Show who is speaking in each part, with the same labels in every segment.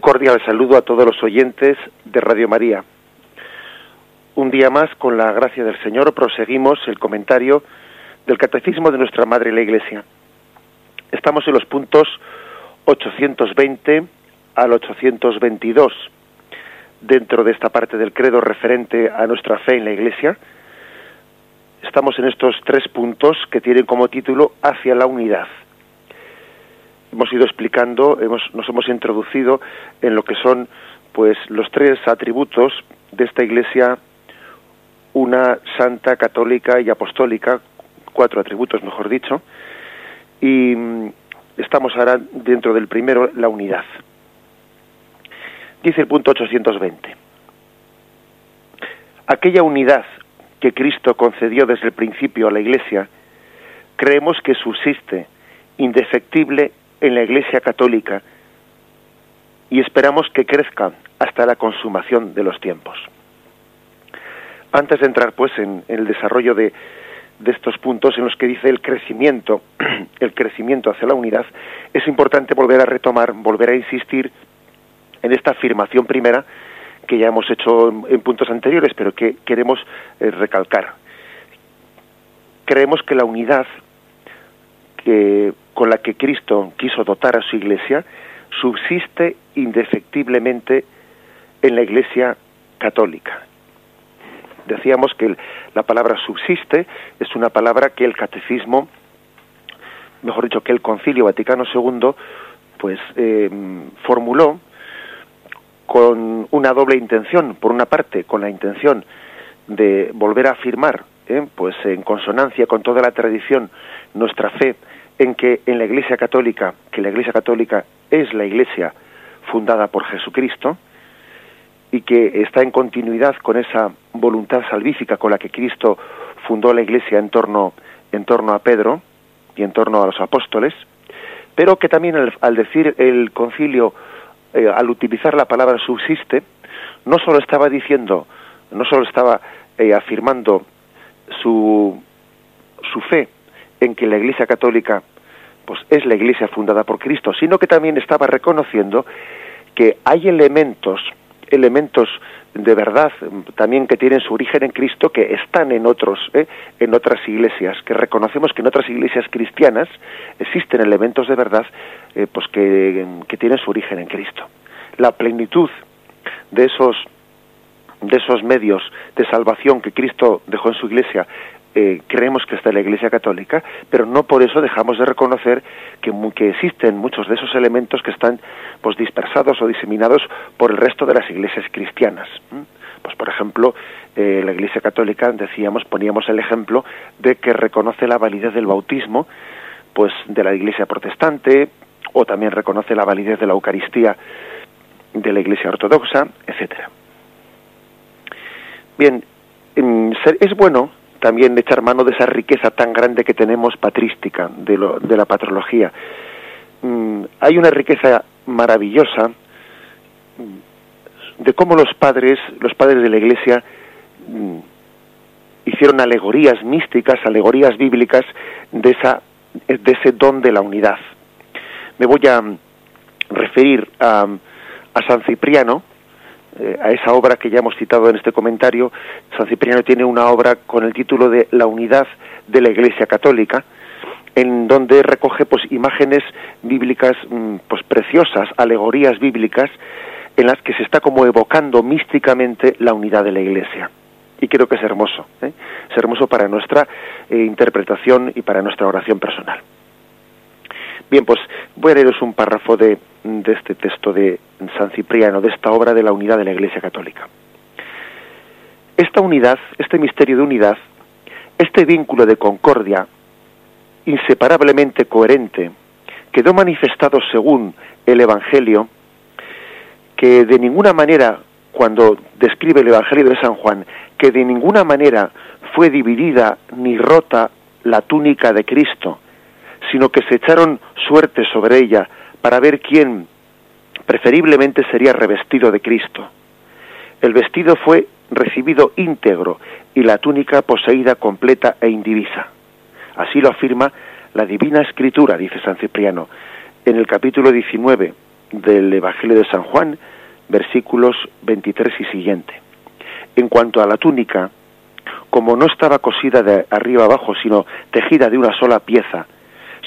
Speaker 1: cordial saludo a todos los oyentes de Radio María. Un día más, con la gracia del Señor, proseguimos el comentario del Catecismo de nuestra Madre la Iglesia. Estamos en los puntos 820 al 822 dentro de esta parte del credo referente a nuestra fe en la Iglesia. Estamos en estos tres puntos que tienen como título Hacia la unidad hemos ido explicando, hemos, nos hemos introducido en lo que son pues los tres atributos de esta iglesia, una santa, católica y apostólica, cuatro atributos mejor dicho, y mm, estamos ahora dentro del primero, la unidad. Dice el punto 820. Aquella unidad que Cristo concedió desde el principio a la Iglesia, creemos que subsiste indefectible en la Iglesia Católica y esperamos que crezca hasta la consumación de los tiempos. Antes de entrar pues en, el desarrollo de, de estos puntos en los que dice el crecimiento, el crecimiento hacia la unidad, es importante volver a retomar, volver a insistir en esta afirmación primera que ya hemos hecho en, puntos anteriores, pero que queremos eh, recalcar. Creemos que la unidad que con la que Cristo quiso dotar a su iglesia subsiste indefectiblemente en la iglesia católica. Decíamos que la palabra subsiste es una palabra que el catecismo, mejor dicho, que el Concilio Vaticano II, pues eh, formuló con una doble intención. Por una parte, con la intención de volver a afirmar, eh, pues en consonancia con toda la tradición, nuestra fe en que en la Iglesia Católica, que la Iglesia Católica es la Iglesia fundada por Jesucristo y que está en continuidad con esa voluntad salvífica con la que Cristo fundó la Iglesia en torno, en torno a Pedro y en torno a los apóstoles, pero que también al, decir el concilio, eh, al utilizar la palabra subsiste, no solo estaba diciendo, no solo estaba eh, afirmando su, su fe en que la Iglesia Católica pues es la Iglesia fundada por Cristo, sino que también estaba reconociendo que hay elementos, elementos de verdad también que tienen su origen en Cristo que están en otros ¿eh? en otras iglesias que reconocemos que en otras iglesias cristianas existen elementos de verdad eh, pues que, que tienen su origen en Cristo la plenitud de esos de esos medios de salvación que Cristo dejó en su iglesia eh, creemos que está en la Iglesia Católica, pero no por eso dejamos de reconocer que, que existen muchos de esos elementos que están pues dispersados o diseminados por el resto de las iglesias cristianas. Pues por ejemplo, eh, la Iglesia Católica decíamos, poníamos el ejemplo de que reconoce la validez del bautismo, pues de la Iglesia protestante, o también reconoce la validez de la Eucaristía de la Iglesia ortodoxa, etcétera. Bien, es bueno también echar mano de esa riqueza tan grande que tenemos patrística de, lo, de la patrología. Mm, hay una riqueza maravillosa mm, de cómo los padres, los padres de la Iglesia, mm, hicieron alegorías místicas, alegorías bíblicas de, esa, de ese don de la unidad. Me voy a referir a, a San Cipriano, eh, a esa obra que ya hemos citado en este comentario, San Cipriano tiene una obra con el título de La unidad de la Iglesia Católica, en donde recoge pues imágenes bíblicas mm, pues preciosas, alegorías bíblicas en las que se está como evocando místicamente la unidad de la Iglesia. Y creo que es hermoso, ¿eh? es hermoso para nuestra eh, interpretación y para nuestra oración personal. Bien, pues voy a leeros un párrafo de, de este texto de San Cipriano, de esta obra de la unidad de la Iglesia Católica. Esta unidad, este misterio de unidad, este vínculo de concordia, inseparablemente coherente, quedó manifestado según el Evangelio, que de ninguna manera, cuando describe el Evangelio de San Juan, que de ninguna manera fue dividida ni rota la túnica de Cristo, sino que se echaron suerte sobre ella para ver quién preferiblemente sería revestido de Cristo. El vestido fue recibido íntegro y la túnica poseída completa e indivisa. Así lo afirma la Divina Escritura, dice San Cipriano, en el capítulo 19 del Evangelio de San Juan, versículos 23 y siguiente. En cuanto a la túnica, como no estaba cosida de arriba abajo, sino tejida de una sola pieza,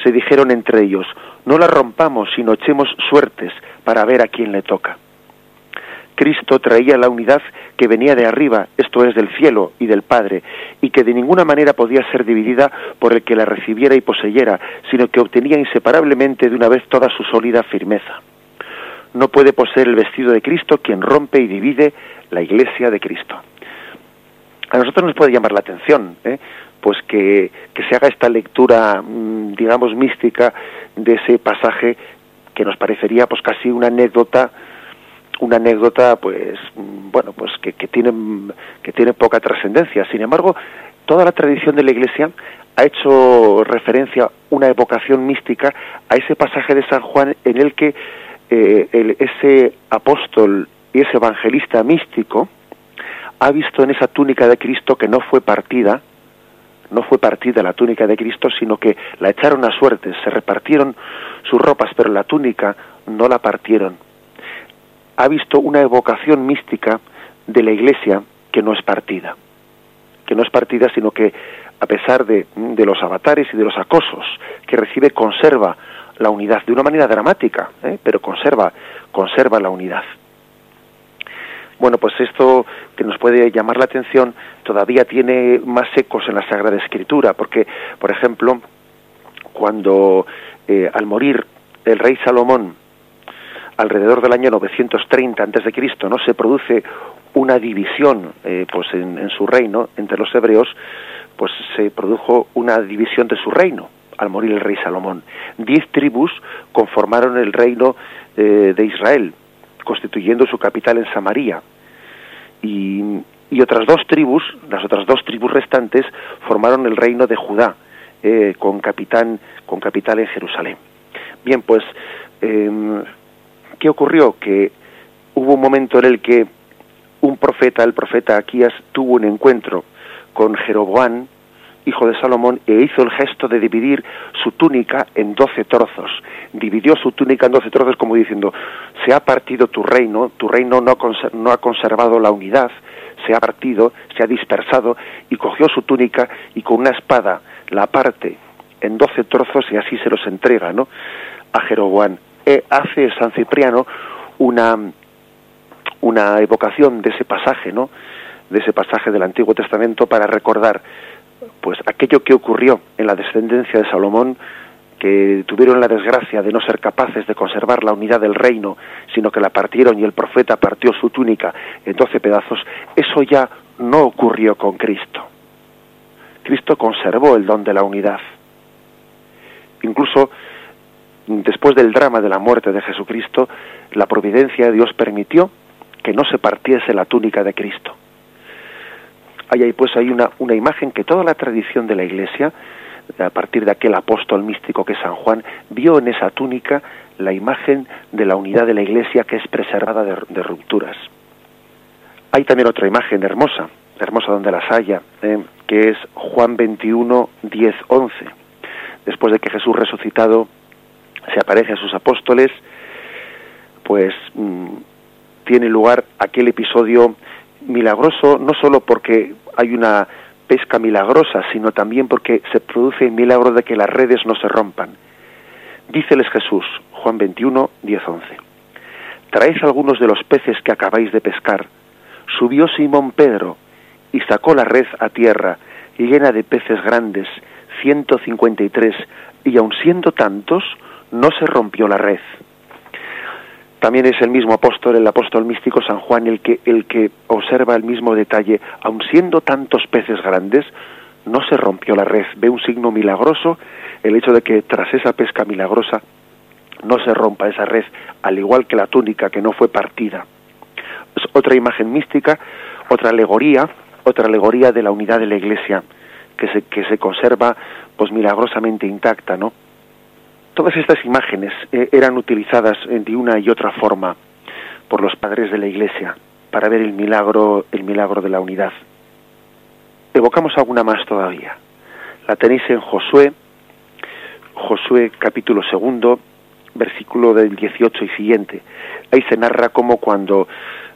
Speaker 1: se dijeron entre ellos, no la rompamos, sino echemos suertes para ver a quién le toca. Cristo traía la unidad que venía de arriba, esto es del cielo y del Padre, y que de ninguna manera podía ser dividida por el que la recibiera y poseyera, sino que obtenía inseparablemente de una vez toda su sólida firmeza. No puede poseer el vestido de Cristo quien rompe y divide la iglesia de Cristo. A nosotros nos puede llamar la atención, ¿eh? Pues que, que se haga esta lectura, mm, digamos, mística de ese pasaje que nos parecería pues casi una anécdota una anécdota pues bueno pues que, que tiene que tiene poca trascendencia. Sin embargo toda la tradición de la iglesia ha hecho referencia una evocación mística a ese pasaje de San Juan en el que eh, ese apóstol y ese evangelista místico ha visto en esa túnica de Cristo que no fue partida no fue partida la túnica de Cristo, sino que la echaron a suerte, se repartieron sus ropas, pero la túnica no la partieron ha visto una evocación mística de la Iglesia que no es partida, que no es partida, sino que a pesar de, los avatares y de los acosos que recibe, conserva la unidad de una manera dramática, ¿eh? pero conserva, conserva la unidad. Bueno, pues esto que nos puede llamar la atención todavía tiene más ecos en la Sagrada Escritura, porque, por ejemplo, cuando eh, al morir el rey Salomón alrededor del año 930 antes de Cristo, no se produce una división, eh, pues en, su reino entre los hebreos, pues se produjo una división de su reino al morir el rey Salomón. Diez tribus conformaron el reino eh, de Israel, constituyendo su capital en Samaria. Y, y, otras dos tribus, las otras dos tribus restantes, formaron el reino de Judá, eh, con, capitán, con capital en Jerusalén. Bien, pues em, ¿qué ocurrió? Que hubo un momento en el que un profeta, el profeta Aquías, tuvo un encuentro con Jeroboán, hijo de Salomón, e hizo el gesto de dividir su túnica en doce trozos. Dividió su túnica en doce trozos como diciendo, se ha partido tu reino, tu reino no ha conservado la unidad, se ha partido, se ha dispersado, y cogió su túnica y con una espada la parte en doce trozos y así se los entrega, ¿no? A Jeroboán. Eh, hace San Cipriano una, una evocación de ese pasaje, ¿no? de ese pasaje del Antiguo Testamento para recordar pues aquello que ocurrió en la descendencia de Salomón que tuvieron la desgracia de no ser capaces de conservar la unidad del reino, sino que la partieron y el profeta partió su túnica en doce pedazos, eso ya no ocurrió con Cristo. Cristo conservó el don de la unidad. Incluso después del drama de la muerte de Jesucristo, la providencia de Dios permitió que no se partiese la túnica de Cristo. Ahí hay pues hay una, una imagen que toda la tradición de la Iglesia, a partir de aquel apóstol místico que es San Juan, vio en esa túnica la imagen de la unidad de la Iglesia que es preservada de, rupturas. Hay también otra imagen hermosa, hermosa donde las haya, eh, que es Juan 21, 10, 11. Después de que Jesús resucitado se aparece a sus apóstoles, pues mm, tiene lugar aquel episodio milagroso, no solo porque hay una pesca milagrosa, sino también porque se produce el milagro de que las redes no se rompan. Díceles Jesús, Juan 21, 10, 11. Traéis algunos de los peces que acabáis de pescar. Subió Simón Pedro y sacó la red a tierra, llena de peces grandes, ciento cincuenta y tres, y aun siendo tantos, no se rompió la red. También es el mismo apóstol, el apóstol místico San Juan, el que, el que observa el mismo detalle. Aun siendo tantos peces grandes, no se rompió la red. Ve un signo milagroso, el hecho de que tras esa pesca milagrosa no se rompa esa red, al igual que la túnica que no fue partida. Es otra imagen mística, otra alegoría, otra alegoría de la unidad de la Iglesia, que se, que se conserva pues milagrosamente intacta, ¿no? Todas estas imágenes eh, eran utilizadas de una y otra forma por los padres de la Iglesia para ver el milagro, el milagro de la unidad. Evocamos alguna más todavía. La tenéis en Josué, Josué capítulo segundo, versículo del 18 y siguiente. Ahí se narra como cuando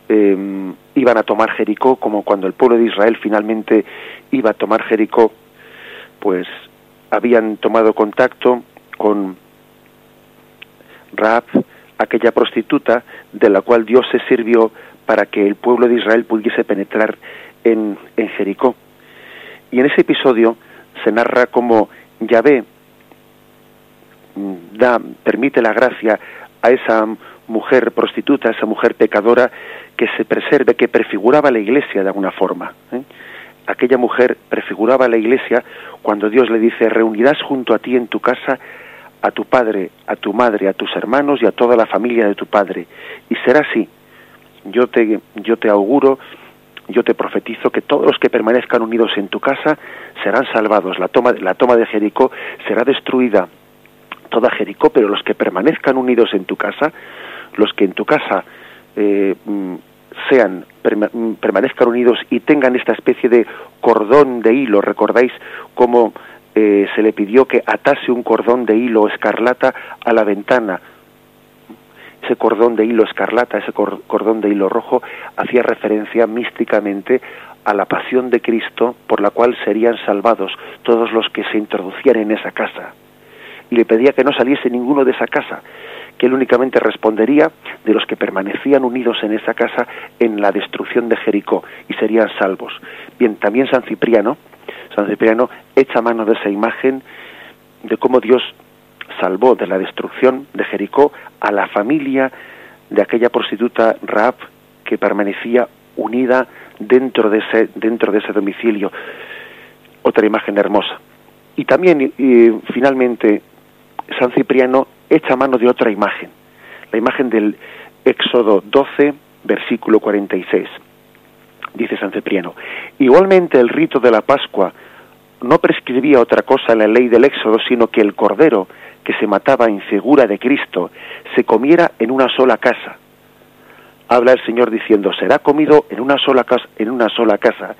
Speaker 1: em, iban a tomar Jericó, como cuando el pueblo de Israel finalmente iba a tomar Jericó, pues habían tomado contacto con Raab, aquella prostituta de la cual Dios se sirvió para que el pueblo de Israel pudiese penetrar en, en Jericó. Y en ese episodio se narra como Yahvé mm, da, permite la gracia a esa mujer prostituta, a esa mujer pecadora, que se preserve, que prefiguraba la iglesia de alguna forma. ¿eh? Aquella mujer prefiguraba la iglesia cuando Dios le dice, reunirás junto a ti en tu casa a tu padre, a tu madre, a tus hermanos y a toda la familia de tu padre. Y será así. Yo te, yo te auguro, yo te profetizo que todos los que permanezcan unidos en tu casa serán salvados. La toma, la toma de Jericó será destruida toda Jericó, pero los que permanezcan unidos en tu casa, los que en tu casa eh, mm, sean mm, permanezcan unidos y tengan esta especie de cordón de hilo, recordáis cómo eh, se le pidió que atase un cordón de hilo escarlata a la ventana. Ese cordón de hilo escarlata, ese cordón de hilo rojo, hacía referencia místicamente a la pasión de Cristo por la cual serían salvados todos los que se introducían en esa casa. Y le pedía que no saliese ninguno de esa casa, que él únicamente respondería de los que permanecían unidos en esa casa en la destrucción de Jericó y serían salvos. Bien, también San Cipriano, San Cipriano echa mano de esa imagen de cómo Dios salvó de la destrucción de Jericó a la familia de aquella prostituta Raab que permanecía unida dentro de ese dentro de ese domicilio. Otra imagen hermosa. Y también finalmente San Cipriano echa mano de otra imagen, la imagen del Éxodo 12, versículo 46 dice San Cipriano. Igualmente el rito de la Pascua no prescribía otra cosa en la ley del Éxodo, sino que el cordero que se mataba en figura de Cristo se comiera en una sola casa. Habla el Señor diciendo, será comido en una sola casa, en una sola casa,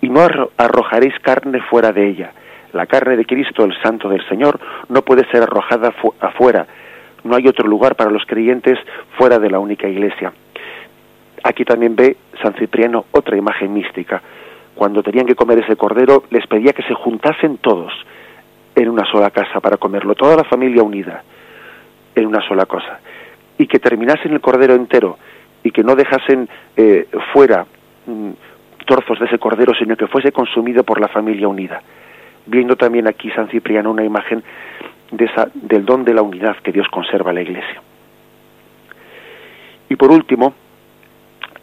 Speaker 1: y no arrojaréis carne fuera de ella. La carne de Cristo, el Santo del Señor, no puede ser arrojada afuera. No hay otro lugar para los creyentes fuera de la única iglesia. Aquí también ve San Cipriano otra imagen mística. Cuando tenían que comer ese cordero, les pedía que se juntasen todos en una sola casa para comerlo, toda la familia unida en una sola cosa, y que terminasen el cordero entero y que no dejasen eh, fuera mm, trozos de ese cordero, sino que fuese consumido por la familia unida. Viendo también aquí San Cipriano una imagen de esa, del don de la unidad que Dios conserva en la Iglesia. Y por último,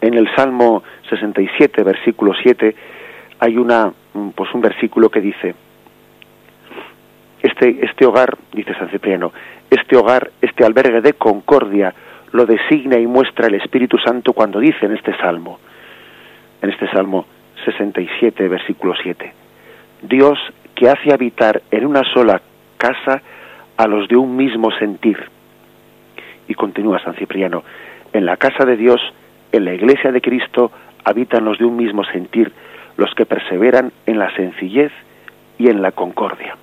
Speaker 1: en el Salmo 67, versículo 7, hay una, mm, pues un versículo que dice, este, este hogar, dice San Cipriano, este hogar, este albergue de concordia, lo designa y muestra el Espíritu Santo cuando dice en este Salmo, en este Salmo 67, versículo 7, Dios que hace habitar en una sola casa a los de un mismo sentir. Y continúa San Cipriano, en la casa de Dios en la iglesia de Cristo habitan los de un mismo sentir, los que perseveran en la sencillez y en la concordia.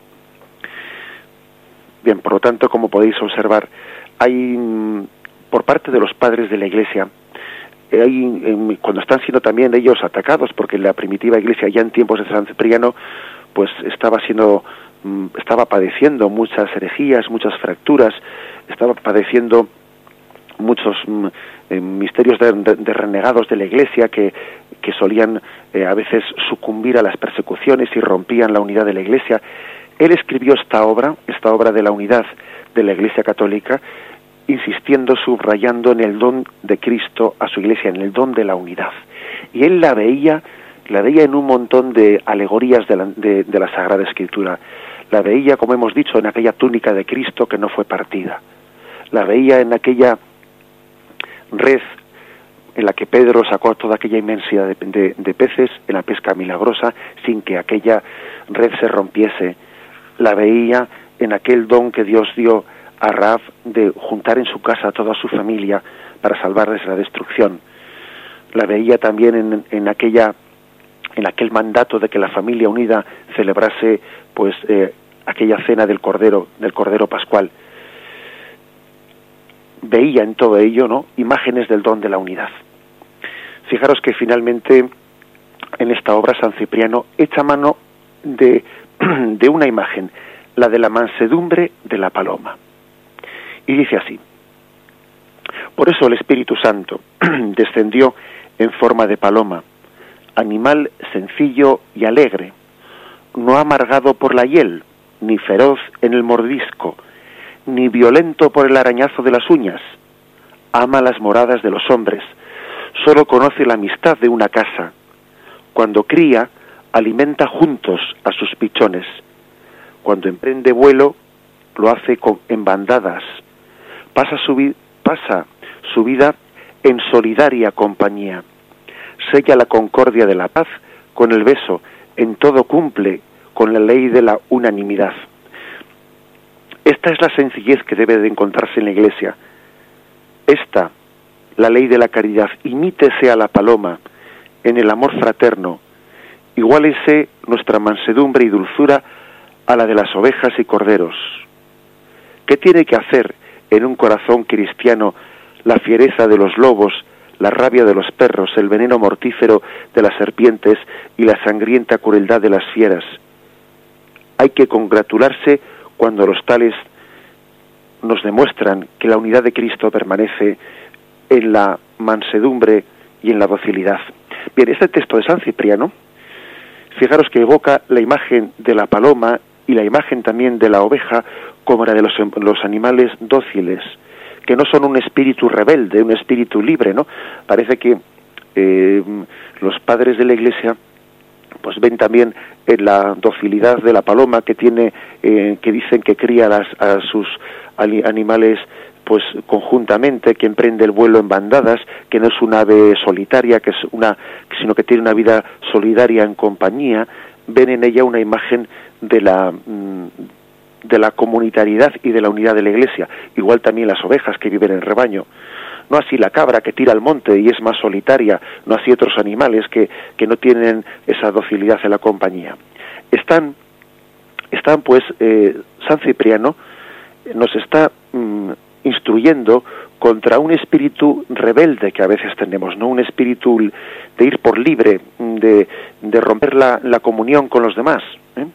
Speaker 1: Bien, por lo tanto, como podéis observar, hay mm, por parte de los padres de la iglesia, hay, cuando están siendo también ellos atacados, porque la primitiva iglesia ya en tiempos de San Cipriano, pues estaba siendo, mm, estaba padeciendo muchas herejías, muchas fracturas, estaba padeciendo muchos mm, eh, misterios de, renegados de la Iglesia que, que solían eh, a veces sucumbir a las persecuciones y rompían la unidad de la Iglesia. Él escribió esta obra, esta obra de la unidad de la Iglesia Católica, insistiendo, subrayando en el don de Cristo a su Iglesia, en el don de la unidad. Y él la veía, la veía en un montón de alegorías de la, de la Sagrada Escritura. La veía, como hemos dicho, en aquella túnica de Cristo que no fue partida. La veía en aquella red en la que Pedro sacó toda aquella inmensidad de, peces en la pesca milagrosa sin que aquella red se rompiese. La veía en aquel don que Dios dio a Raf de juntar en su casa a toda su familia para salvarles la destrucción. La veía también en, en aquella en aquel mandato de que la familia unida celebrase pues eh, aquella cena del cordero del cordero pascual veía en todo ello, ¿no? Imágenes del don de la unidad. Fijaros que finalmente en esta obra San Cipriano echa mano de, de una imagen, la de la mansedumbre de la paloma. Y dice así, por eso el Espíritu Santo descendió en forma de paloma, animal sencillo y alegre, no amargado por la hiel, ni feroz en el mordisco, ni violento por el arañazo de las uñas. Ama las moradas de los hombres, solo conoce la amistad de una casa. Cuando cría, alimenta juntos a sus pichones. Cuando emprende vuelo, lo hace con, en bandadas. Pasa su, pasa su vida en solidaria compañía. Sella la concordia de la paz con el beso, en todo cumple con la ley de la unanimidad. Esta es la sencillez que debe de encontrarse en la Iglesia. Esta, la ley de la caridad, imítese a la paloma en el amor fraterno, igualese nuestra mansedumbre y dulzura a la de las ovejas y corderos. ¿Qué tiene que hacer en un corazón cristiano la fiereza de los lobos, la rabia de los perros, el veneno mortífero de las serpientes y la sangrienta crueldad de las fieras? Hay que congratularse cuando los tales nos demuestran que la unidad de Cristo permanece en la mansedumbre y en la docilidad. Bien, este texto de San Cipriano, fijaros que evoca la imagen de la paloma y la imagen también de la oveja como la de los, animales dóciles, que no son un espíritu rebelde, un espíritu libre, ¿no? Parece que eh, los padres de la Iglesia pues ven también en la docilidad de la paloma que tiene, eh, que dicen que cría las, a sus animales pues conjuntamente, que emprende el vuelo en bandadas, que no es una ave solitaria, que es una, sino que tiene una vida solidaria en compañía, ven en ella una imagen de la mm, de la comunitariedad y de la unidad de la Iglesia, igual también las ovejas que viven en rebaño no así la cabra que tira al monte y es más solitaria, no así otros animales que, que no tienen esa docilidad en la compañía. Están, están pues, eh, San Cipriano nos está mm, instruyendo contra un espíritu rebelde que a veces tenemos, ¿no? Un espíritu de ir por libre, de, de romper la, la, comunión con los demás. ¿eh?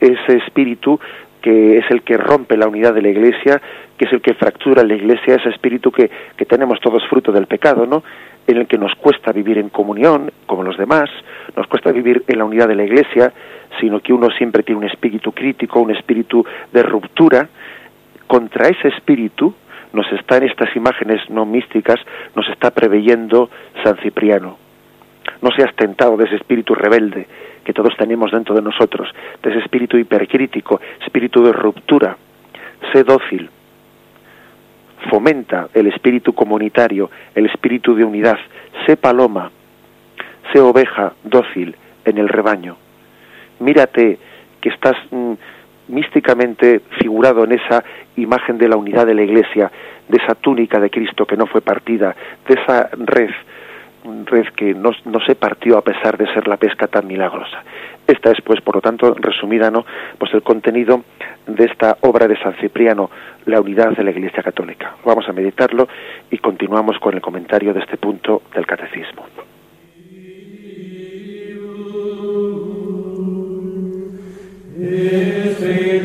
Speaker 1: Ese espíritu que es el que rompe la unidad de la Iglesia, que es el que fractura la Iglesia, ese espíritu que, que tenemos todos fruto del pecado, ¿no? En el que nos cuesta vivir en comunión como los demás, nos cuesta vivir en la unidad de la Iglesia, sino que uno siempre tiene un espíritu crítico, un espíritu de ruptura. Contra ese espíritu nos está en estas imágenes no místicas, nos está preveyendo San Cipriano. No seas tentado de ese espíritu rebelde, que todos tenemos dentro de nosotros, de ese espíritu hipercrítico, espíritu de ruptura. Sé dócil, fomenta el espíritu comunitario, el espíritu de unidad. Sé paloma, sé oveja dócil en el rebaño. Mírate que estás mm, místicamente figurado en esa imagen de la unidad de la Iglesia, de esa túnica de Cristo que no fue partida, de esa red red que no, no, se partió a pesar de ser la pesca tan milagrosa. Esta es, pues, por lo tanto, resumida, ¿no? Pues el contenido de esta obra de San Cipriano, la unidad de la Iglesia Católica. Vamos a meditarlo y continuamos con el comentario de este punto del Catecismo.
Speaker 2: Jesus,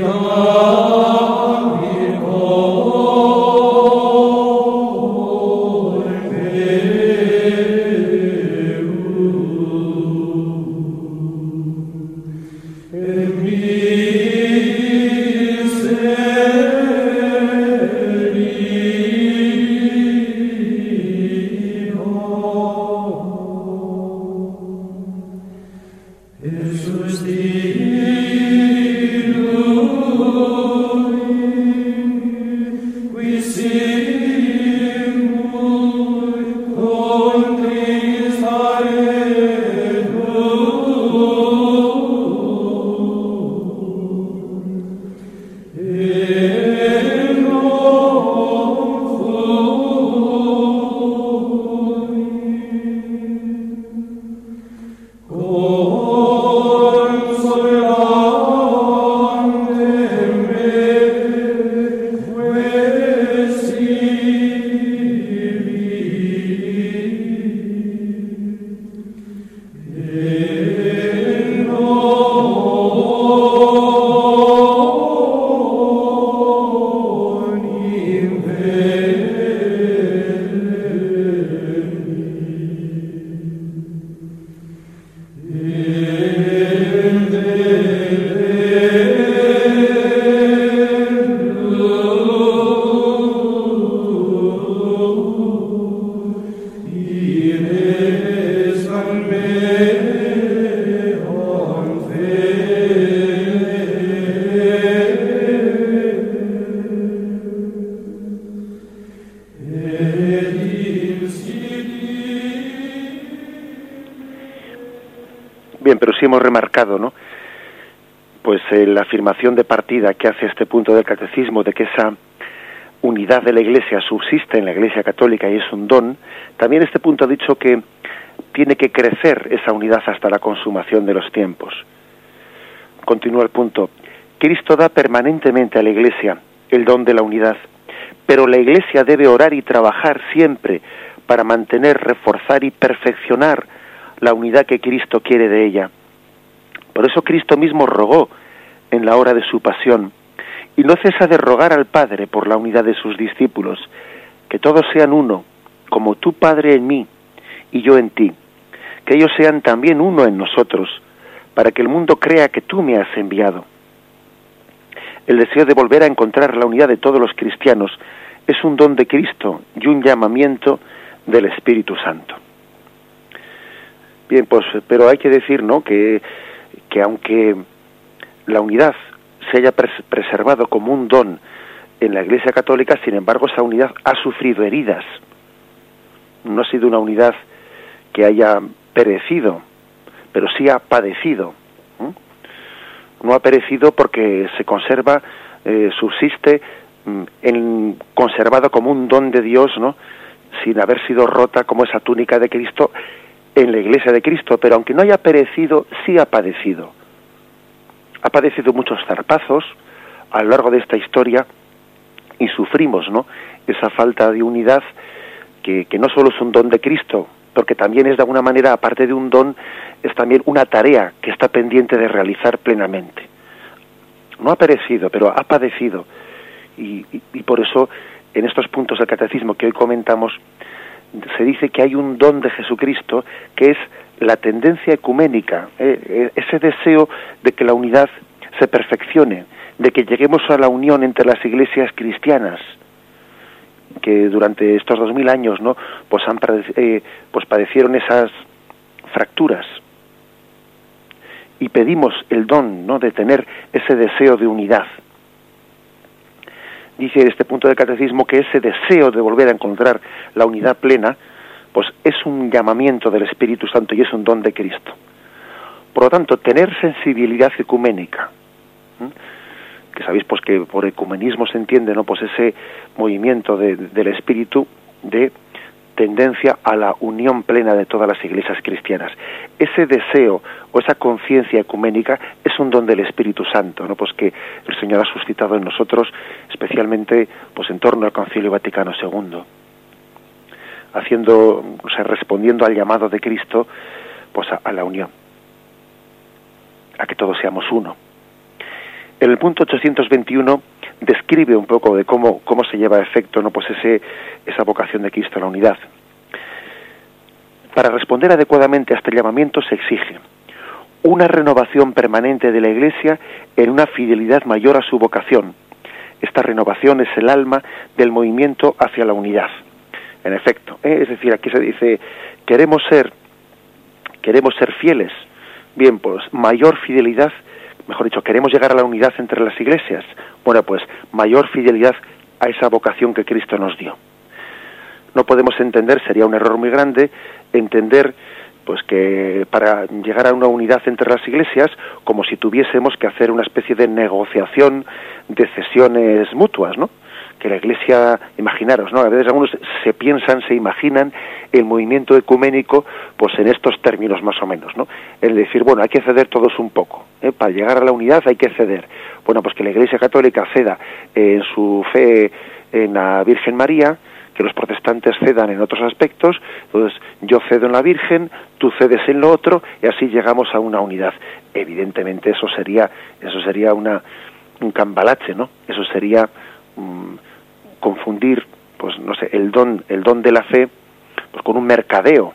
Speaker 1: Pero sí hemos remarcado, ¿no? Pues eh, la afirmación de partida que hace este punto del catecismo de que esa unidad de la Iglesia subsiste en la Iglesia católica y es un don, también este punto ha dicho que tiene que crecer esa unidad hasta la consumación de los tiempos. Continúa el punto. Cristo da permanentemente a la Iglesia el don de la unidad, pero la Iglesia debe orar y trabajar siempre para mantener, reforzar y perfeccionar la unidad que Cristo quiere de ella. Por eso Cristo mismo rogó en la hora de su pasión y no cesa de rogar al Padre por la unidad de sus discípulos, que todos sean uno, como tu Padre en mí y yo en ti, que ellos sean también uno en nosotros, para que el mundo crea que tú me has enviado. El deseo de volver a encontrar la unidad de todos los cristianos es un don de Cristo y un llamamiento del Espíritu Santo. Bien, pues, pero hay que decir, ¿no? Que, que aunque la unidad se haya preservado como un don en la Iglesia Católica, sin embargo, esa unidad ha sufrido heridas. No ha sido una unidad que haya perecido, pero sí ha padecido. No ha perecido porque se conserva, eh, subsiste mm, en, conservado como un don de Dios, ¿no? Sin haber sido rota como esa túnica de Cristo en la iglesia de Cristo, pero aunque no haya perecido, sí ha padecido. Ha padecido muchos zarpazos a lo largo de esta historia y sufrimos, ¿no? Esa falta de unidad que, que no solo es un don de Cristo, porque también es de alguna manera, aparte de un don, es también una tarea que está pendiente de realizar plenamente. No ha perecido, pero ha padecido. Y, y, y por eso, en estos puntos del catecismo que hoy comentamos, se dice que hay un don de Jesucristo que es la tendencia ecuménica, eh, eh, ese deseo de que la unidad se perfeccione, de que lleguemos a la unión entre las iglesias cristianas, que durante estos dos mil años, ¿no? Pues han eh, pues padecieron esas fracturas y pedimos el don, ¿no? De tener ese deseo de unidad dice este punto del catecismo que ese deseo de volver a encontrar la unidad plena, pues es un llamamiento del Espíritu Santo y es un don de Cristo. Por lo tanto, tener sensibilidad ecuménica, que sabéis pues que por ecumenismo se entiende, ¿no? Pues ese movimiento del Espíritu de tendencia a la unión plena de todas las iglesias cristianas. Ese deseo o esa conciencia ecuménica es un don del Espíritu Santo, ¿no? Pues que el Señor ha suscitado en nosotros, especialmente pues en torno al Concilio Vaticano II, haciendo, o sea, respondiendo al llamado de Cristo, pues a, la unión, a que todos seamos uno. En el punto 821 describe un poco de cómo, cómo se lleva a efecto ¿no? pues ese, esa vocación de Cristo a la unidad. Para responder adecuadamente a este llamamiento se exige una renovación permanente de la Iglesia en una fidelidad mayor a su vocación. Esta renovación es el alma del movimiento hacia la unidad. En efecto, ¿eh? es decir, aquí se dice queremos ser queremos ser fieles. Bien, pues mayor fidelidad mejor dicho, queremos llegar a la unidad entre las iglesias. Bueno, pues mayor fidelidad a esa vocación que Cristo nos dio. No podemos entender, sería un error muy grande, entender pues que para llegar a una unidad entre las iglesias, como si tuviésemos que hacer una especie de negociación de cesiones mutuas, ¿no? Que la Iglesia, imaginaros, ¿no? A veces algunos se piensan, se imaginan el movimiento ecuménico, pues en estos términos más o menos, ¿no? El decir, bueno, hay que ceder todos un poco, ¿eh? para llegar a la unidad hay que ceder. Bueno, pues que la Iglesia Católica ceda en su fe en la Virgen María, que los protestantes cedan en otros aspectos, entonces yo cedo en la Virgen, tú cedes en lo otro, y así llegamos a una unidad. Evidentemente eso sería, eso sería una, un cambalache, ¿no? Eso sería confundir, pues no sé, el don, el don de la fe, pues con un mercadeo.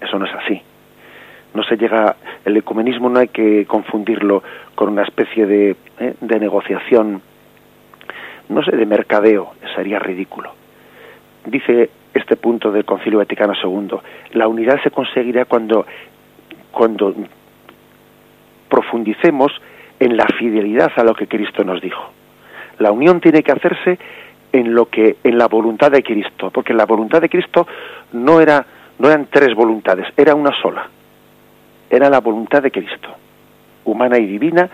Speaker 1: Eso no es así. No se llega, el ecumenismo no hay que confundirlo con una especie de, ¿eh? de negociación, no sé, de mercadeo, sería ridículo. Dice este punto del Concilio Vaticano II. La unidad se conseguirá cuando, cuando profundicemos en la fidelidad a lo que Cristo nos dijo. La unión tiene que hacerse en lo que en la voluntad de Cristo, porque la voluntad de Cristo no era no eran tres voluntades, era una sola. Era la voluntad de Cristo, humana y divina.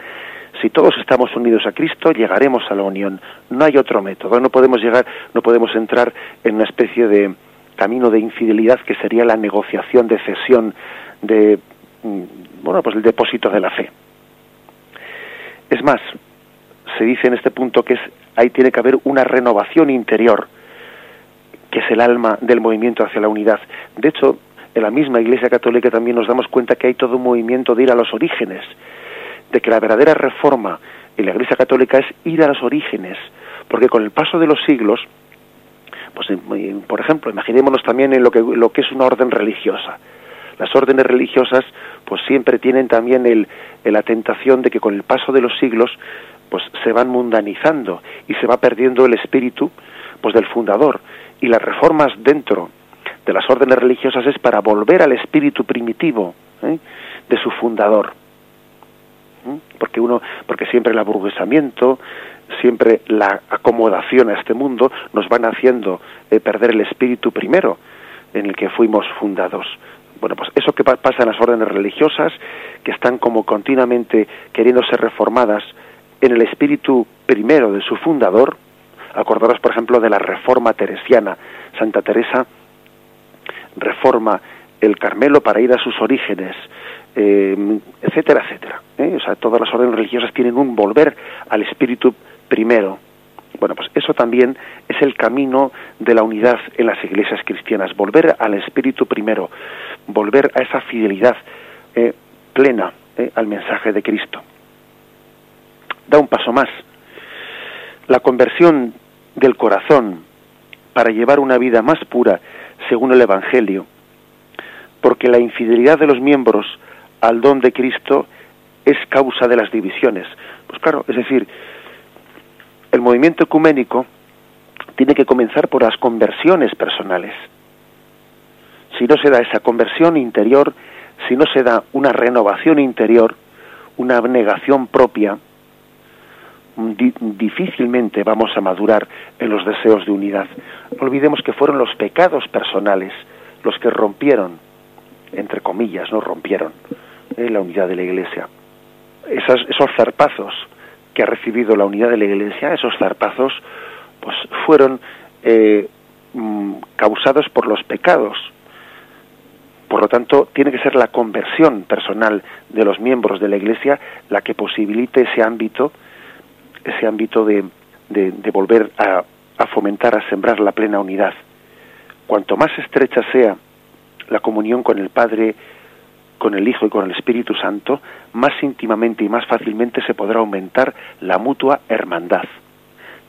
Speaker 1: Si todos estamos unidos a Cristo, llegaremos a la unión. No hay otro método. No podemos llegar, no podemos entrar en una especie de camino de infidelidad que sería la negociación de cesión de mm, bueno, pues el depósito de la fe. Es más, se dice en este punto que es, ahí tiene que haber una renovación interior, que es el alma del movimiento hacia la unidad. De hecho, en la misma Iglesia Católica también nos damos cuenta que hay todo un movimiento de ir a los orígenes, de que la verdadera reforma en la Iglesia Católica es ir a los orígenes, porque con el paso de los siglos, pues por ejemplo, imaginémonos también en lo que, lo que es una orden religiosa. Las órdenes religiosas pues siempre tienen también el, la tentación de que con el paso de los siglos pues se van mundanizando y se va perdiendo el espíritu pues del fundador y las reformas dentro de las órdenes religiosas es para volver al espíritu primitivo ¿eh? de su fundador ¿eh? porque uno porque siempre el aburguesamiento siempre la acomodación a este mundo nos van haciendo eh, perder el espíritu primero en el que fuimos fundados bueno, pues eso que pasa en las órdenes religiosas, que están como continuamente queriendo ser reformadas en el espíritu primero de su fundador, acordaros por ejemplo de la reforma teresiana, Santa Teresa reforma el Carmelo para ir a sus orígenes, eh, etcétera, etcétera. ¿eh? O sea, todas las órdenes religiosas tienen un volver al espíritu primero, bueno, pues eso también es el camino de la unidad en las iglesias cristianas, volver al espíritu primero, volver a esa fidelidad eh, plena al mensaje de Cristo. Da un paso más. La conversión del corazón para llevar una vida más pura según el Evangelio, porque la infidelidad de los miembros al don de Cristo es causa de las divisiones. Pues claro, es decir, el movimiento ecuménico tiene que comenzar por las conversiones personales. Si no se da esa conversión interior, si no se da una renovación interior, una abnegación propia, difícilmente vamos a madurar en los deseos de unidad. No olvidemos que fueron los pecados personales los que rompieron, entre comillas, no rompieron eh, la unidad de la Iglesia. esos zarpazos que ha recibido la unidad de la Iglesia, esos zarpazos, pues fueron eh, mm, causados por los pecados. Por lo tanto, tiene que ser la conversión personal de los miembros de la Iglesia la que posibilite ese ámbito, ese ámbito de, de volver a, a fomentar, a sembrar la plena unidad. Cuanto más estrecha sea la comunión con el Padre, con el Hijo y con el Espíritu Santo, más íntimamente y más fácilmente se podrá aumentar la mutua hermandad.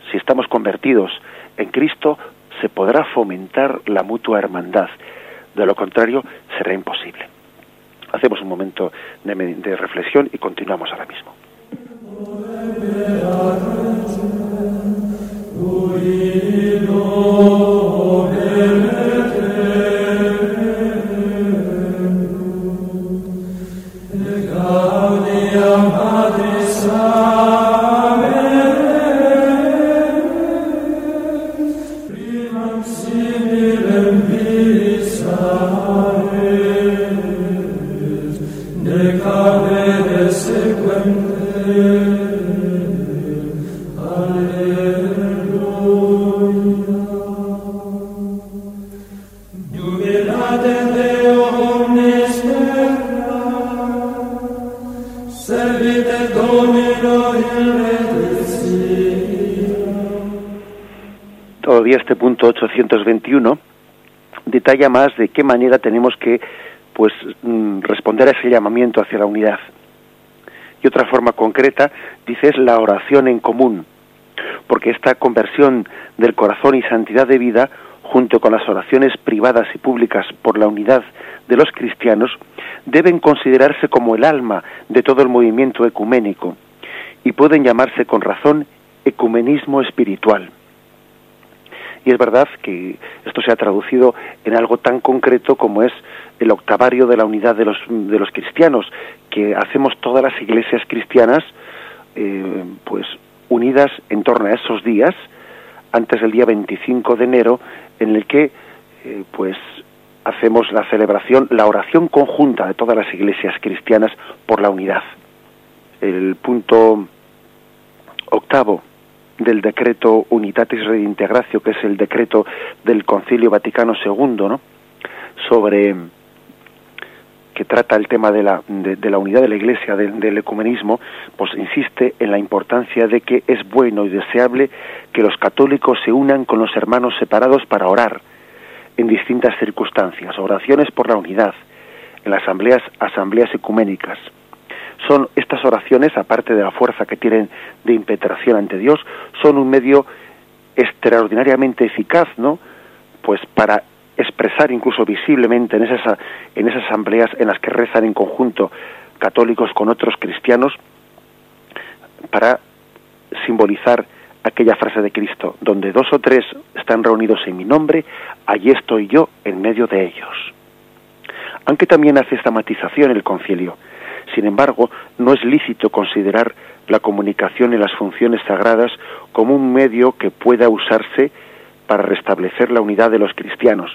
Speaker 1: Si estamos convertidos en Cristo, se podrá fomentar la mutua hermandad. De lo contrario, será imposible. Hacemos un momento de, reflexión y continuamos ahora mismo. Ore beata tu Este punto 821 detalla más de qué manera tenemos que pues mm, responder a ese llamamiento hacia la unidad. Y otra forma concreta, dice, es la oración en común, porque esta conversión del corazón y santidad de vida, junto con las oraciones privadas y públicas por la unidad de los cristianos, deben considerarse como el alma de todo el movimiento ecuménico y pueden llamarse con razón ecumenismo espiritual. Y es verdad que esto se ha traducido en algo tan concreto como es el octavario de la unidad de los, de los cristianos, que hacemos todas las iglesias cristianas eh, pues unidas en torno a esos días, antes del día 25 de enero, en el que eh, pues hacemos la celebración, la oración conjunta de todas las iglesias cristianas por la unidad. El punto octavo del decreto Unitatis Redintegratio, que es el decreto del Concilio Vaticano II, ¿no? sobre que trata el tema de la, de, la unidad de la Iglesia, del ecumenismo, pues insiste en la importancia de que es bueno y deseable que los católicos se unan con los hermanos separados para orar en distintas circunstancias, oraciones por la unidad, en las asambleas, asambleas ecuménicas. Son estas oraciones, aparte de la fuerza que tienen de impetración ante Dios, son un medio extraordinariamente eficaz, ¿no? Pues para expresar incluso visiblemente en esas, en esas asambleas en las que rezan en conjunto católicos con otros cristianos para simbolizar aquella frase de Cristo, donde dos o tres están reunidos en mi nombre, allí estoy yo en medio de ellos. Aunque también hace esta matización el concilio. Sin embargo, no es lícito considerar la comunicación en las funciones sagradas como un medio que pueda usarse para restablecer la unidad de los cristianos.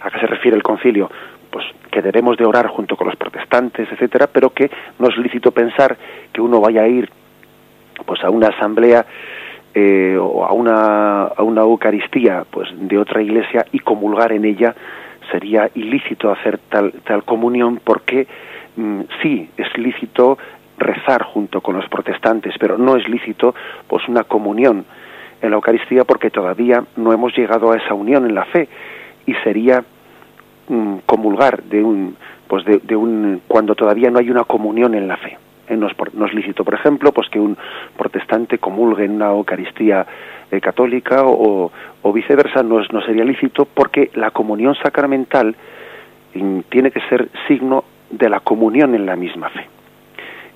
Speaker 1: ¿A qué se refiere el concilio? Pues que debemos de orar junto con los protestantes, etcétera, pero que no es lícito pensar que uno vaya a ir pues a una asamblea eh, o a una, a una Eucaristía pues de otra iglesia y comulgar en ella sería ilícito hacer tal, tal comunión porque sí es lícito rezar junto con los protestantes, pero no es lícito pues una comunión en la Eucaristía porque todavía no hemos llegado a esa unión en la fe y sería mm, comulgar de un pues de, un cuando todavía no hay una comunión en la fe. Eh, no, es, lícito por ejemplo pues que un protestante comulgue en una Eucaristía eh, católica o, o, viceversa no, es, no sería lícito porque la comunión sacramental mm, tiene que ser signo de la comunión en la misma fe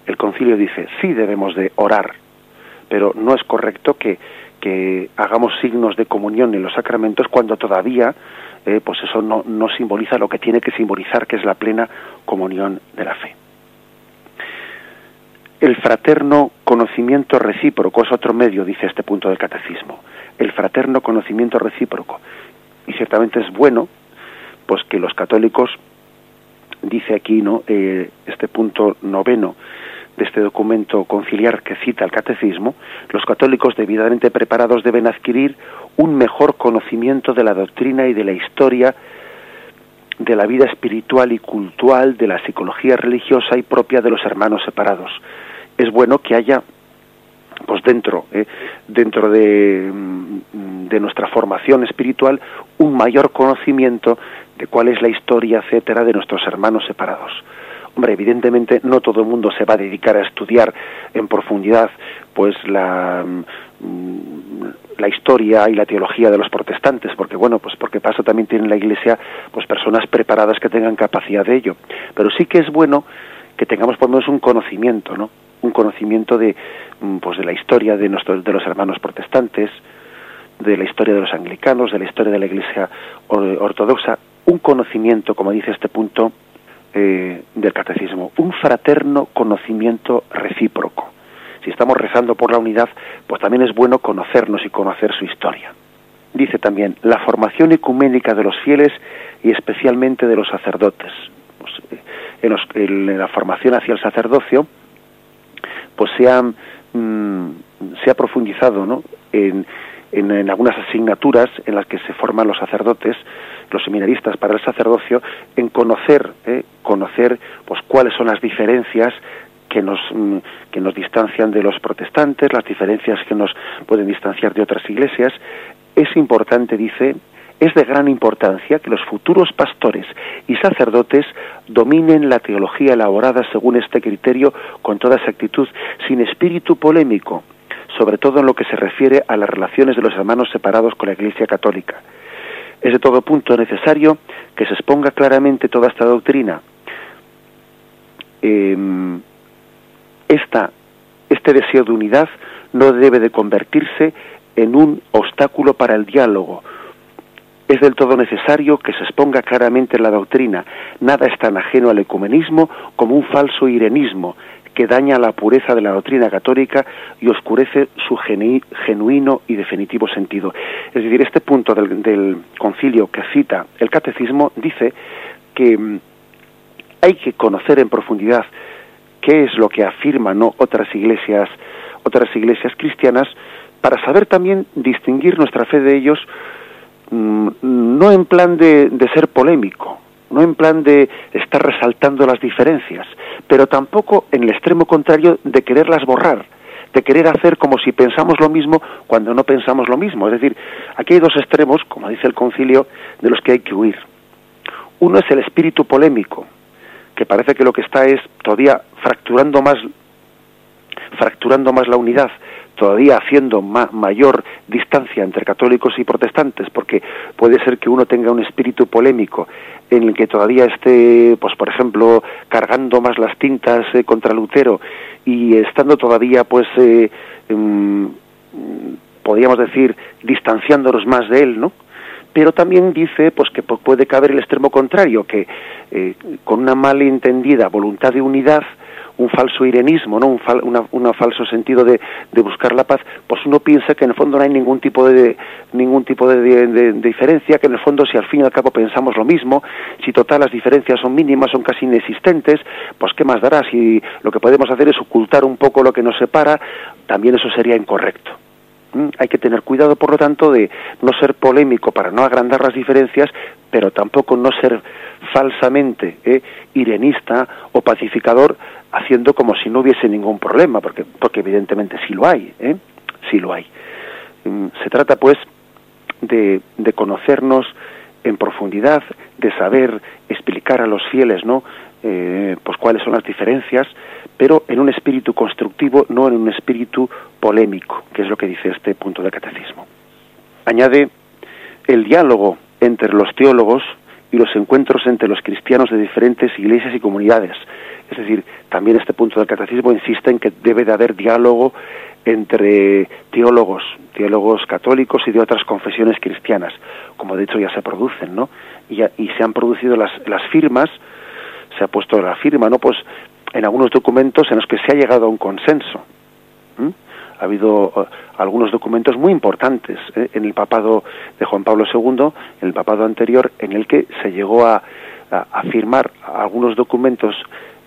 Speaker 1: el concilio dice sí debemos de orar pero no es correcto que que hagamos signos de comunión en los sacramentos cuando todavía eh, pues eso no, no simboliza lo que tiene que simbolizar, que es la plena comunión de la fe. El fraterno conocimiento recíproco es otro medio, dice este punto del catecismo. El fraterno conocimiento recíproco. Y ciertamente es bueno, pues que los católicos, dice aquí, ¿no? Eh, este punto noveno, de este documento conciliar que cita el catecismo, los católicos debidamente preparados deben adquirir un mejor conocimiento de la doctrina y de la historia de la vida espiritual y cultural, de la psicología religiosa y propia de los hermanos separados. Es bueno que haya pues dentro eh, dentro de, mm, de nuestra formación espiritual un mayor conocimiento de cuál es la historia etcétera de nuestros hermanos separados Hombre, evidentemente no todo el mundo se va a dedicar a estudiar en profundidad pues la, mm, la historia y la teología de los protestantes, porque bueno, pues porque paso también tiene la Iglesia pues personas preparadas que tengan capacidad de ello. Pero sí que es bueno que tengamos por lo menos un conocimiento, ¿no? Un conocimiento de mm, pues de la historia de nuestros de los hermanos protestantes, de la historia de los anglicanos, de la historia de la Iglesia ortodoxa, un conocimiento, como dice este punto, eh, del catecismo, un fraterno conocimiento recíproco. Si estamos rezando por la unidad, pues también es bueno conocernos y conocer su historia. Dice también, la formación ecuménica de los fieles y especialmente de los sacerdotes. Pues, eh, en, la formación hacia el sacerdocio, pues se ha, mm, se ha profundizado ¿no? en, en, algunas asignaturas en las que se forman los sacerdotes, los seminaristas para el sacerdocio, en conocer, eh, conocer pues cuáles son las diferencias que nos, mm, que nos distancian de los protestantes, las diferencias que nos pueden distanciar de otras iglesias. Es importante, dice, es de gran importancia que los futuros pastores y sacerdotes dominen la teología elaborada según este criterio con toda exactitud, sin espíritu polémico, sobre todo en lo que se refiere a las relaciones de los hermanos separados con la Iglesia Católica. Es de todo punto necesario que se exponga claramente toda esta doctrina. Em, esta, este deseo de unidad no debe de convertirse en un obstáculo para el diálogo. Es del todo necesario que se exponga claramente la doctrina. Nada es tan ajeno al ecumenismo como un falso irenismo que daña la pureza de la doctrina católica y oscurece su genuino y definitivo sentido. Es decir, este punto del, concilio que cita el catecismo dice que mm, hay que conocer en profundidad qué es lo que afirman ¿no? otras iglesias otras iglesias cristianas para saber también distinguir nuestra fe de ellos no en plan de, de ser polémico no en plan de estar resaltando las diferencias pero tampoco en el extremo contrario de quererlas borrar de querer hacer como si pensamos lo mismo cuando no pensamos lo mismo. Es decir aquí hay dos extremos como dice el concilio de los que hay que huir. Uno es el espíritu polémico que parece que lo que está es todavía fracturando más fracturando más la unidad, todavía haciendo mayor distancia entre católicos y protestantes, porque puede ser que uno tenga un espíritu polémico en el que todavía esté, pues por ejemplo, cargando más las tintas eh, contra Lutero y estando todavía, pues, eh, em, podríamos decir, distanciándonos más de él, ¿no? pero también dice pues que puede caber el extremo contrario, que eh, con una malentendida voluntad de unidad, un falso irenismo, ¿no? un, falso sentido de, buscar la paz, pues uno piensa que en el fondo no hay ningún tipo de ningún tipo de, diferencia, que en el fondo si al fin y al cabo pensamos lo mismo, si total las diferencias son mínimas, son casi inexistentes, pues qué más dará si lo que podemos hacer es ocultar un poco lo que nos separa, también eso sería incorrecto. ¿Mm? Hay que tener cuidado, por lo tanto, de no ser polémico para no agrandar las diferencias, pero tampoco no ser falsamente ¿eh? irenista o pacificador, haciendo como si no hubiese ningún problema, porque, porque evidentemente sí lo hay, ¿eh? sí lo hay. Mm, se trata, pues, de, de conocernos en profundidad, de saber explicar a los fieles, ¿no? Eh, pues cuáles son las diferencias, pero en un espíritu constructivo, no en un espíritu polémico, que es lo que dice este punto del catecismo. Añade el diálogo entre los teólogos y los encuentros entre los cristianos de diferentes iglesias y comunidades. Es decir, también este punto del catecismo insiste en que debe de haber diálogo entre teólogos, teólogos católicos y de otras confesiones cristianas, como de hecho ya se producen, ¿no? Y, y se han producido las, las firmas, se ha puesto la firma, ¿no? Pues en algunos documentos en los que se ha llegado a un consenso. Ha habido eh, algunos documentos muy importantes ¿eh? en el papado de Juan Pablo II, en el papado anterior, en el que se llegó a, firmar algunos documentos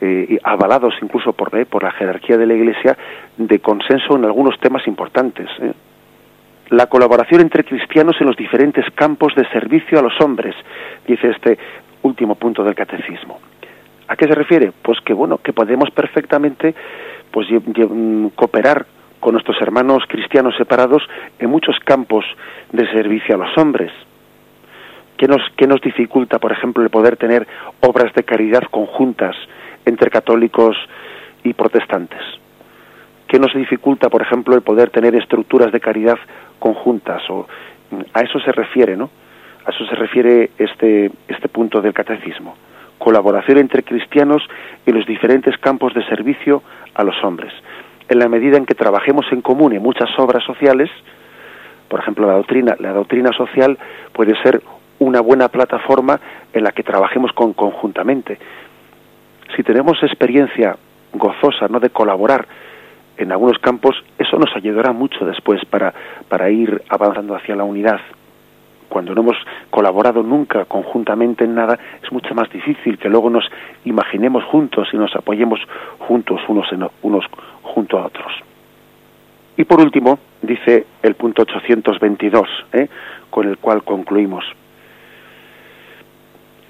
Speaker 1: eh, avalados incluso por, la jerarquía de la Iglesia de consenso en algunos temas importantes. La colaboración entre cristianos en los diferentes campos de servicio a los hombres, dice este último punto del catecismo. ¿A qué se refiere? Pues que bueno, que podemos perfectamente pues mm, cooperar con nuestros hermanos cristianos separados en muchos campos de servicio a los hombres. ¿Qué nos, qué nos dificulta, por ejemplo, el poder tener obras de caridad conjuntas entre católicos y protestantes? ¿Qué nos dificulta, por ejemplo, el poder tener estructuras de caridad conjuntas? O, a eso se refiere, ¿no? A eso se refiere este, este punto del catecismo colaboración entre cristianos en los diferentes campos de servicio a los hombres. En la medida en que trabajemos en común en muchas obras sociales, por ejemplo, la doctrina, la doctrina social puede ser una buena plataforma en la que trabajemos con, conjuntamente. Si tenemos experiencia gozosa, no de colaborar en algunos campos, eso nos ayudará mucho después para, para ir avanzando hacia la unidad cuando no hemos colaborado nunca conjuntamente en nada, es mucho más difícil que luego nos imaginemos juntos y nos apoyemos juntos unos, en, unos junto a otros. Y por último, dice el punto 822, ¿eh? con el cual concluimos.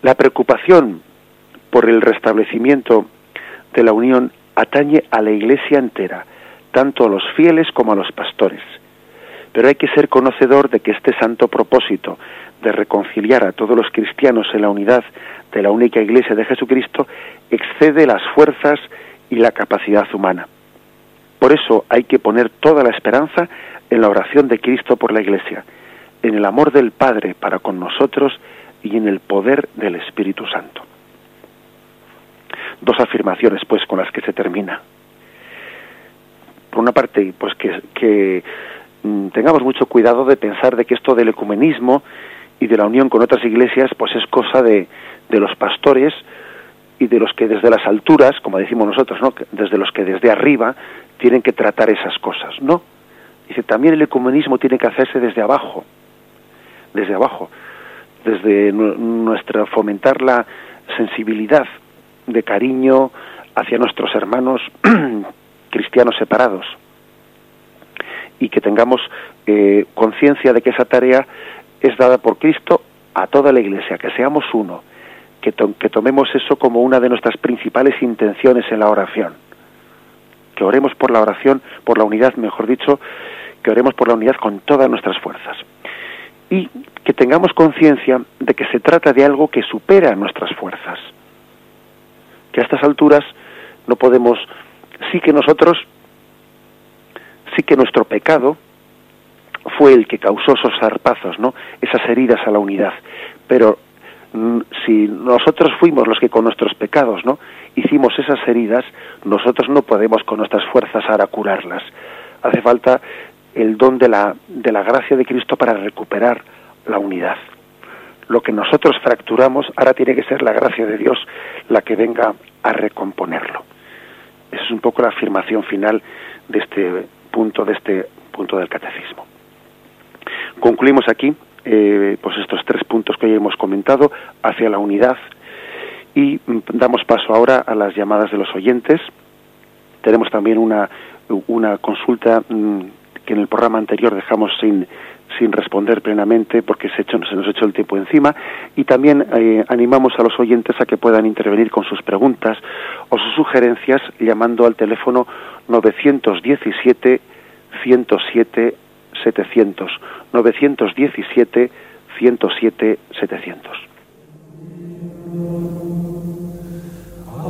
Speaker 1: La preocupación por el restablecimiento de la unión atañe a la Iglesia entera, tanto a los fieles como a los pastores pero hay que ser conocedor de que este santo propósito de reconciliar a todos los cristianos en la unidad de la única Iglesia de Jesucristo excede las fuerzas y la capacidad humana. Por eso hay que poner toda la esperanza en la oración de Cristo por la Iglesia, en el amor del Padre para con nosotros y en el poder del Espíritu Santo. Dos afirmaciones, pues, con las que se termina. Por una parte, pues que, mm, tengamos mucho cuidado de pensar de que esto del ecumenismo y de la unión con otras iglesias pues es cosa de, de los pastores y de los que desde las alturas, como decimos nosotros, ¿no? desde los que desde arriba tienen que tratar esas cosas. No. Dice, también el ecumenismo tiene que hacerse desde abajo, desde abajo, desde nuestra fomentar la sensibilidad de cariño hacia nuestros hermanos cristianos separados y que tengamos eh, conciencia de que esa tarea es dada por Cristo a toda la Iglesia, que seamos uno, que, que tomemos eso como una de nuestras principales intenciones en la oración, que oremos por la oración, por la unidad, mejor dicho, que oremos por la unidad con todas nuestras fuerzas. Y que tengamos conciencia de que se trata de algo que supera nuestras fuerzas. Que a estas alturas no podemos, sí que nosotros, sí que nuestro pecado fue el que causó esos zarpazos, ¿no? Esas heridas a la unidad. Pero mm, si nosotros fuimos los que con nuestros pecados, ¿no? Hicimos esas heridas, nosotros no podemos con nuestras fuerzas ahora curarlas. Hace falta el don de la, de la gracia de Cristo para recuperar la unidad. Lo que nosotros fracturamos, ahora tiene que ser la gracia de Dios la que venga a recomponerlo. Esa es un poco la afirmación final de este punto, de este punto del catecismo. Concluimos aquí eh, pues estos tres puntos que hoy hemos comentado hacia la unidad y damos paso ahora a las llamadas de los oyentes. Tenemos también una, una consulta mm, que en el programa anterior dejamos sin, sin responder plenamente porque se, hecho, se nos echó el tiempo encima. Y también eh, animamos a los oyentes a que puedan intervenir con sus preguntas o sus sugerencias llamando al teléfono 917 107 700 917 107 700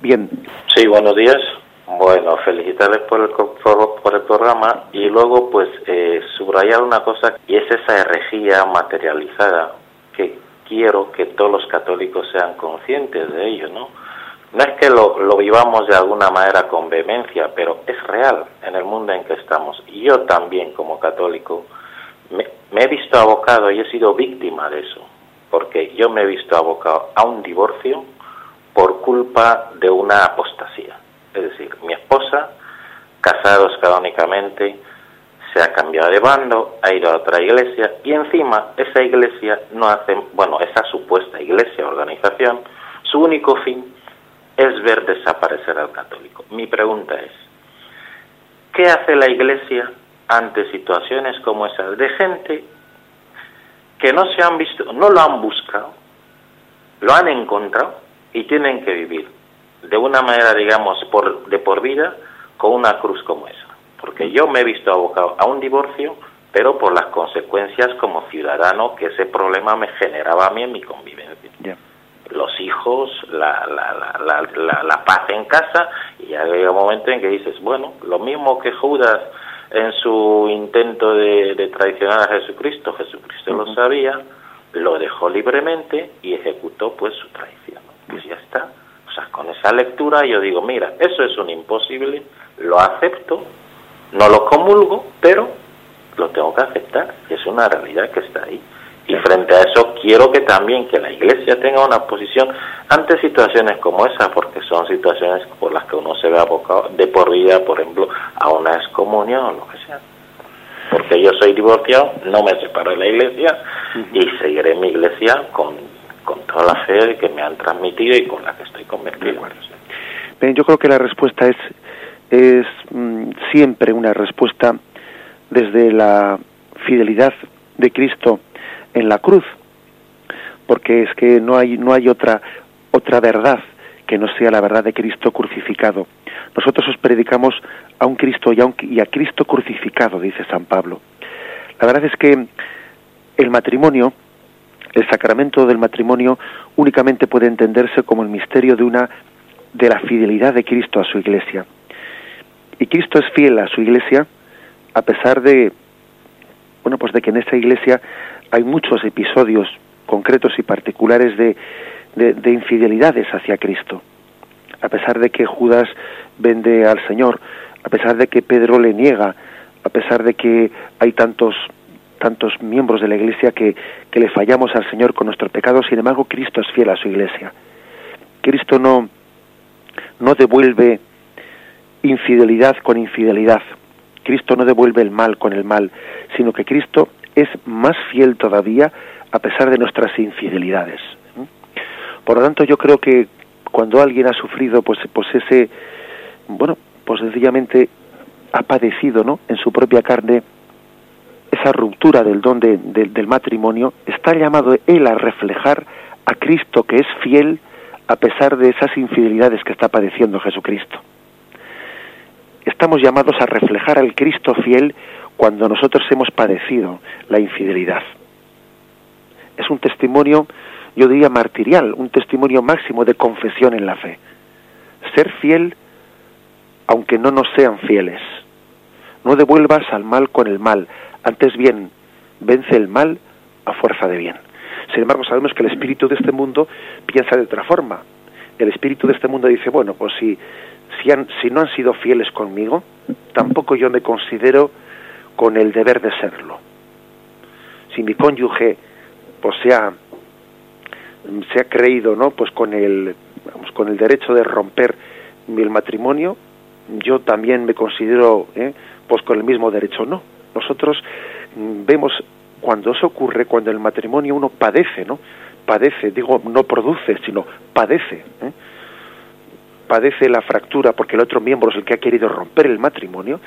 Speaker 1: Bien.
Speaker 2: Sí, buenos días. Bueno, felicitarles por el, por, el programa y luego pues eh, subrayar una cosa y es esa herejía materializada que quiero que todos los católicos sean conscientes de ello, ¿no? No es que lo, lo vivamos de alguna manera con vehemencia, pero es real en el mundo en que estamos. Y yo también como católico me, he visto abocado y he sido víctima de eso porque yo me he visto abocado a un divorcio por culpa de una apostasía. Es decir, mi esposa, casados canónicamente, se ha cambiado de bando, ha ido a otra iglesia y encima esa iglesia no hace, bueno, esa supuesta iglesia, organización, su único fin es ver desaparecer al católico. Mi pregunta es, ¿qué hace la iglesia ante situaciones como esas de gente que no se han visto, no lo han buscado, lo han encontrado y tienen que vivir de una manera, digamos, por, de por vida con una cruz como esa. Porque yo me he visto abocado a un divorcio, pero por las consecuencias como ciudadano que ese problema me generaba a mí en mi convivencia. Los hijos, la, la, la, la, paz en casa, y ya llega un momento en que dices, bueno, lo mismo que Judas en su intento de, traicionar a Jesucristo, Jesucristo lo sabía, lo dejó libremente y ejecutó pues su traición. Pues ya está. O sea, con esa lectura yo digo, mira, eso es un imposible, lo acepto, no lo comulgo, pero lo tengo que aceptar, es una realidad que está ahí. Y frente a eso quiero que también que la Iglesia tenga una posición ante situaciones como esa, porque son situaciones por las que uno se ve abocado de por vida, por ejemplo, a una excomunión o lo que sea. Porque yo soy divorciado, no me separo de la Iglesia y seguiré mi Iglesia con, con toda la fe que me han transmitido y con la que estoy convertido.
Speaker 1: yo creo que la respuesta es, es mm, siempre una respuesta desde la fidelidad de Cristo en la cruz, porque es que no hay no hay otra otra verdad que no sea la verdad de Cristo crucificado. Nosotros os predicamos a un Cristo y a, y a Cristo crucificado, dice San Pablo. La verdad es que el matrimonio, el sacramento del matrimonio, únicamente puede entenderse como el misterio de una de la fidelidad de Cristo a su Iglesia. Y Cristo es fiel a su Iglesia a pesar de bueno, pues de que en esta Iglesia hay muchos episodios concretos y particulares de, de, infidelidades hacia Cristo. A pesar de que Judas vende al Señor, a pesar de que Pedro le niega, a pesar de que hay tantos tantos miembros de la Iglesia que, que le fallamos al Señor con nuestros pecados, sin embargo Cristo es fiel a su Iglesia. Cristo no, no devuelve infidelidad con infidelidad. Cristo no devuelve el mal con el mal, sino que Cristo es más fiel todavía a pesar de nuestras infidelidades. Por lo tanto, yo creo que cuando alguien ha sufrido, pues, pues ese, bueno, pues sencillamente ha padecido, ¿no? En su propia carne esa ruptura del don del matrimonio, está llamado él a reflejar a Cristo que es fiel a pesar de esas infidelidades que está padeciendo Jesucristo. Estamos llamados a reflejar al Cristo fiel cuando nosotros hemos padecido la infidelidad. Es un testimonio, yo diría, martirial, un testimonio máximo de confesión en la fe. Ser fiel aunque no nos sean fieles. No devuelvas al mal con el mal, antes bien, vence el mal a fuerza de bien. Sin embargo, sabemos que el espíritu de este mundo piensa de otra forma. El espíritu de este mundo dice, bueno, pues si, si, han, si no han sido fieles conmigo, tampoco yo me considero con el deber de serlo. Si mi cónyuge pues se ha, se ha creído, ¿no? Pues con el, vamos, con el derecho de romper el matrimonio, yo también me considero, ¿eh? pues con el mismo derecho, no nosotros mm, vemos cuando eso ocurre, cuando el matrimonio uno padece, ¿no? Padece, digo, no produce, sino padece. ¿eh? Padece la fractura porque el otro miembro es el que ha querido romper el matrimonio,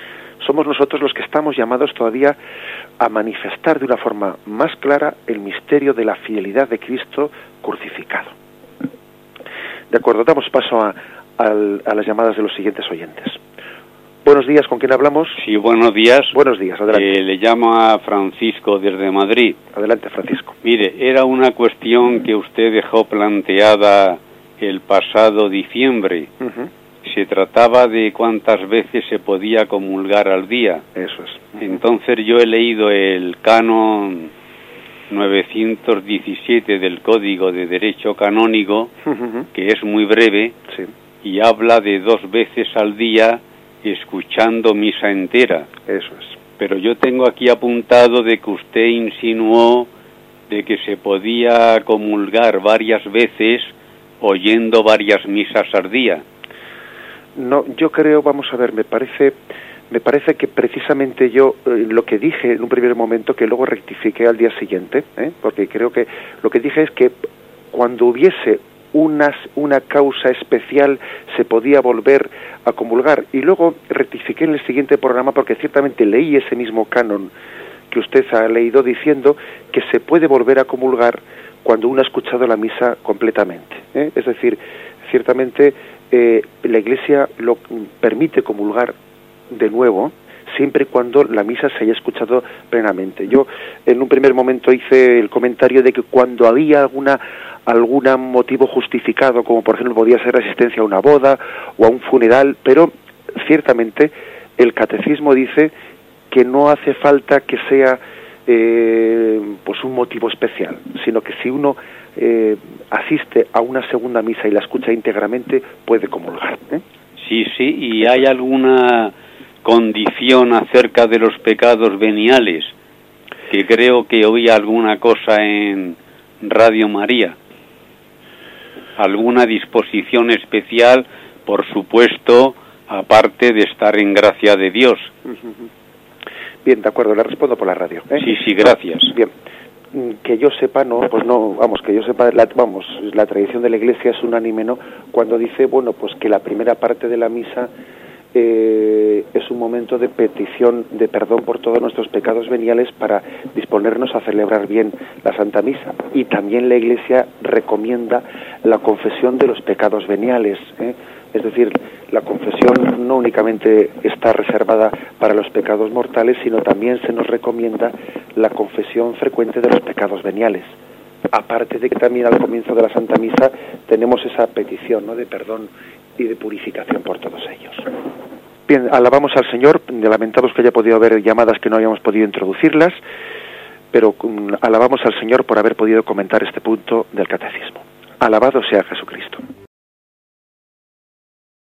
Speaker 1: somos nosotros los que estamos llamados todavía a manifestar de una forma más clara el misterio de la fidelidad de Cristo crucificado. De acuerdo, damos paso a, a las llamadas de los siguientes oyentes. Buenos días, ¿con quién hablamos?
Speaker 3: Sí, buenos días.
Speaker 1: Buenos días, adelante.
Speaker 3: Eh, le llamo a Francisco desde Madrid.
Speaker 1: Adelante, Francisco.
Speaker 3: Mire, era una cuestión que usted dejó planteada el pasado diciembre. Se trataba de cuántas veces se podía comulgar al día.
Speaker 1: Eso es.
Speaker 3: Entonces yo he leído el canon 917 del Código de Derecho Canónico, que es muy breve, y habla de dos veces al día escuchando misa entera.
Speaker 1: Eso es.
Speaker 3: Pero yo tengo aquí apuntado de que usted insinuó de que se podía comulgar varias veces oyendo varias misas al día.
Speaker 1: No, yo creo, vamos a ver, me parece me parece que precisamente yo eh, lo que dije en un primer momento que luego rectifiqué al día siguiente, ¿eh? porque creo que lo que dije es que cuando hubiese una causa especial se podía volver a comulgar. Y luego rectifiqué en el siguiente programa porque ciertamente leí ese mismo canon que usted ha leído diciendo que se puede volver a comulgar cuando uno ha escuchado la misa completamente. ¿eh? Es decir, ciertamente eh, la Iglesia lo permite comulgar de nuevo siempre cuando la misa se haya escuchado plenamente. Yo en un primer momento hice el comentario de que cuando había alguna algún motivo justificado, como por ejemplo podía ser asistencia a una boda o a un funeral, pero ciertamente el catecismo dice que no hace falta que sea eh, pues un motivo especial, sino que si uno eh, asiste a una segunda misa y la escucha íntegramente, puede comulgar. ¿eh?
Speaker 3: Sí, sí, y hay alguna condición acerca de los pecados veniales, que creo que oí alguna cosa en Radio María alguna disposición especial, por supuesto, aparte de estar en gracia de Dios.
Speaker 1: Bien, de acuerdo, le respondo por la radio.
Speaker 3: ¿eh? Sí, sí, gracias.
Speaker 1: Bien, que yo sepa, no, pues no, vamos, que yo sepa, la, vamos, la tradición de la Iglesia es unánime, ¿no? Cuando dice, bueno, pues que la primera parte de la misa eh, es un momento de petición de perdón por todos nuestros pecados veniales para disponernos a celebrar bien la Santa Misa. Y también la Iglesia recomienda la confesión de los pecados veniales. ¿eh? Es decir, la confesión no únicamente está reservada para los pecados mortales, sino también se nos recomienda la confesión frecuente de los pecados veniales. Aparte de que también al comienzo de la Santa Misa tenemos esa petición ¿no? de perdón y de purificación por todos ellos. Bien, alabamos al Señor, lamentamos que haya podido haber llamadas que no hayamos podido introducirlas, pero mm, alabamos al Señor por haber podido comentar este punto del catecismo. Alabado sea Jesucristo.